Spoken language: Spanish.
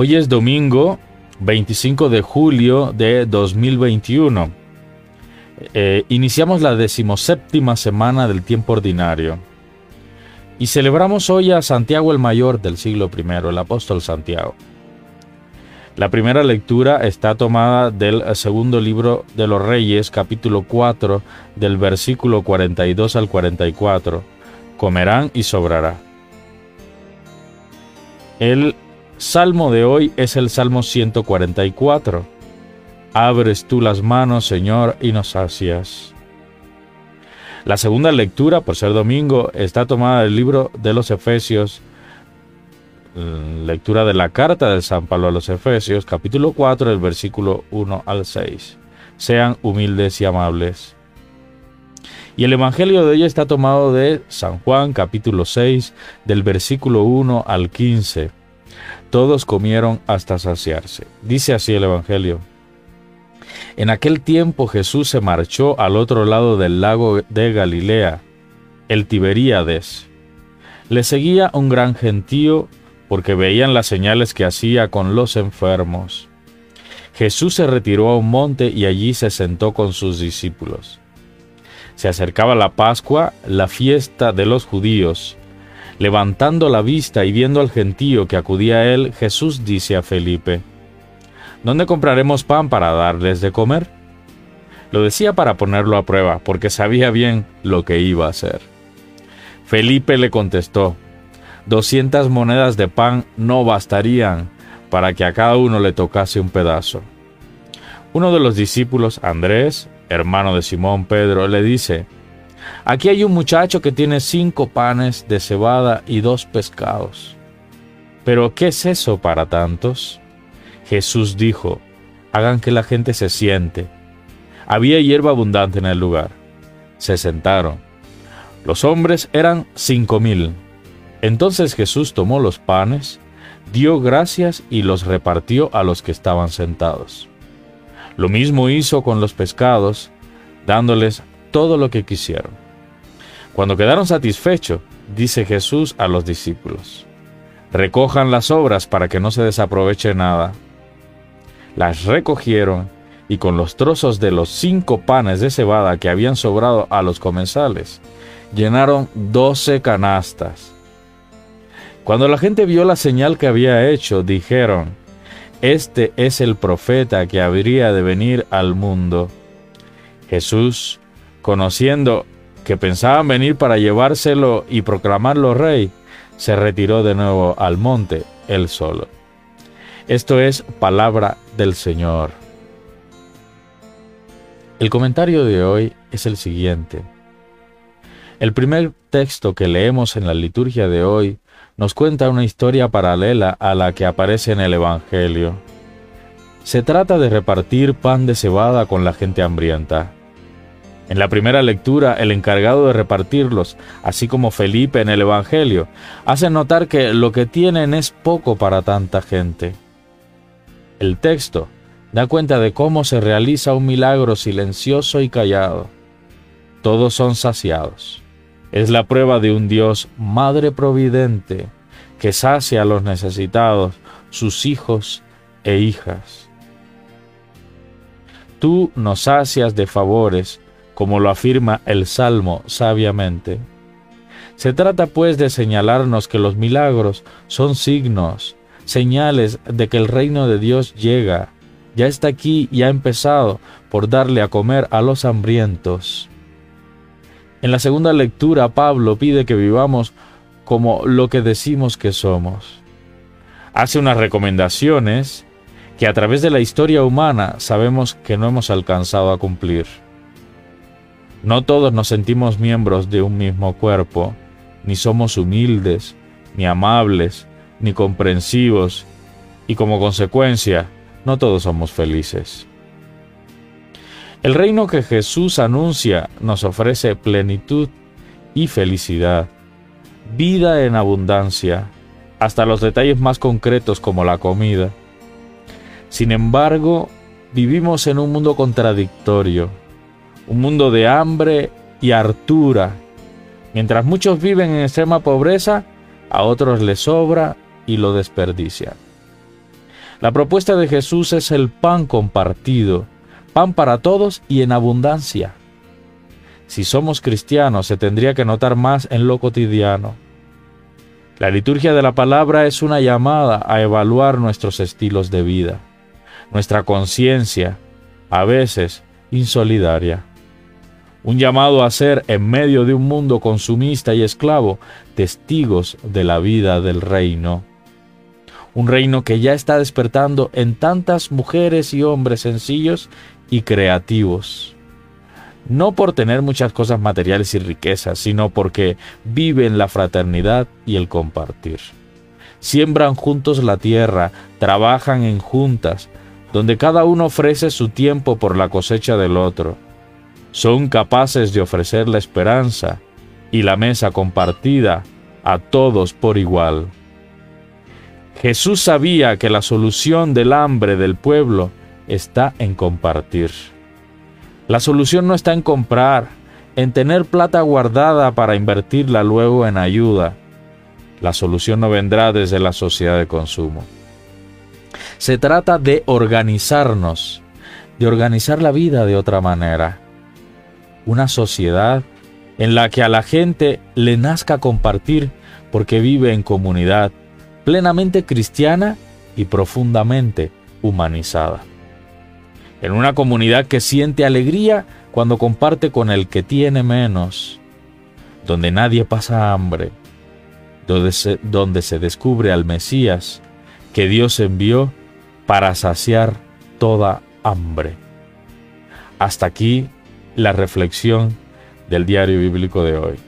Hoy es domingo 25 de julio de 2021. Eh, iniciamos la decimoséptima semana del tiempo ordinario y celebramos hoy a Santiago el Mayor del siglo I, el apóstol Santiago. La primera lectura está tomada del segundo libro de los Reyes, capítulo 4, del versículo 42 al 44. Comerán y sobrará. El salmo de hoy es el Salmo 144. Abres tú las manos, Señor, y nos sacias. La segunda lectura, por ser domingo, está tomada del libro de los Efesios, mm, lectura de la carta de San Pablo a los Efesios, capítulo 4, del versículo 1 al 6. Sean humildes y amables. Y el Evangelio de hoy está tomado de San Juan, capítulo 6, del versículo 1 al 15. Todos comieron hasta saciarse. Dice así el Evangelio. En aquel tiempo Jesús se marchó al otro lado del lago de Galilea, el Tiberíades. Le seguía un gran gentío porque veían las señales que hacía con los enfermos. Jesús se retiró a un monte y allí se sentó con sus discípulos. Se acercaba la Pascua, la fiesta de los judíos. Levantando la vista y viendo al gentío que acudía a él, Jesús dice a Felipe, ¿Dónde compraremos pan para darles de comer? Lo decía para ponerlo a prueba, porque sabía bien lo que iba a hacer. Felipe le contestó, doscientas monedas de pan no bastarían para que a cada uno le tocase un pedazo. Uno de los discípulos, Andrés, hermano de Simón Pedro, le dice, Aquí hay un muchacho que tiene cinco panes de cebada y dos pescados. Pero ¿qué es eso para tantos? Jesús dijo, hagan que la gente se siente. Había hierba abundante en el lugar. Se sentaron. Los hombres eran cinco mil. Entonces Jesús tomó los panes, dio gracias y los repartió a los que estaban sentados. Lo mismo hizo con los pescados, dándoles todo lo que quisieron. Cuando quedaron satisfechos, dice Jesús a los discípulos, recojan las obras para que no se desaproveche nada. Las recogieron y con los trozos de los cinco panes de cebada que habían sobrado a los comensales, llenaron doce canastas. Cuando la gente vio la señal que había hecho, dijeron, Este es el profeta que habría de venir al mundo. Jesús conociendo que pensaban venir para llevárselo y proclamarlo rey, se retiró de nuevo al monte él solo. Esto es palabra del Señor. El comentario de hoy es el siguiente. El primer texto que leemos en la liturgia de hoy nos cuenta una historia paralela a la que aparece en el Evangelio. Se trata de repartir pan de cebada con la gente hambrienta. En la primera lectura, el encargado de repartirlos, así como Felipe en el Evangelio, hace notar que lo que tienen es poco para tanta gente. El texto da cuenta de cómo se realiza un milagro silencioso y callado. Todos son saciados. Es la prueba de un Dios Madre Providente que sacia a los necesitados, sus hijos e hijas. Tú nos sacias de favores como lo afirma el Salmo sabiamente. Se trata pues de señalarnos que los milagros son signos, señales de que el reino de Dios llega, ya está aquí y ha empezado por darle a comer a los hambrientos. En la segunda lectura Pablo pide que vivamos como lo que decimos que somos. Hace unas recomendaciones que a través de la historia humana sabemos que no hemos alcanzado a cumplir. No todos nos sentimos miembros de un mismo cuerpo, ni somos humildes, ni amables, ni comprensivos, y como consecuencia, no todos somos felices. El reino que Jesús anuncia nos ofrece plenitud y felicidad, vida en abundancia, hasta los detalles más concretos como la comida. Sin embargo, vivimos en un mundo contradictorio, un mundo de hambre y hartura. Mientras muchos viven en extrema pobreza, a otros les sobra y lo desperdician. La propuesta de Jesús es el pan compartido, pan para todos y en abundancia. Si somos cristianos, se tendría que notar más en lo cotidiano. La liturgia de la palabra es una llamada a evaluar nuestros estilos de vida, nuestra conciencia, a veces insolidaria. Un llamado a ser, en medio de un mundo consumista y esclavo, testigos de la vida del reino. Un reino que ya está despertando en tantas mujeres y hombres sencillos y creativos no por tener muchas cosas materiales y riquezas, sino porque viven la fraternidad y el compartir. Siembran juntos la tierra, trabajan en juntas, donde cada uno ofrece su tiempo por la cosecha del otro. Son capaces de ofrecer la esperanza y la mesa compartida a todos por igual. Jesús sabía que la solución del hambre del pueblo está en compartir. La solución no está en comprar, en tener plata guardada para invertirla luego en ayuda. La solución no vendrá desde la sociedad de consumo. Se trata de organizarnos, de organizar la vida de otra manera. Una sociedad en la que a la gente le nazca compartir porque vive en comunidad, plenamente cristiana y profundamente humanizada en una comunidad que siente alegría cuando comparte con el que tiene menos, donde nadie pasa hambre, donde se, donde se descubre al Mesías que Dios envió para saciar toda hambre. Hasta aquí la reflexión del diario bíblico de hoy.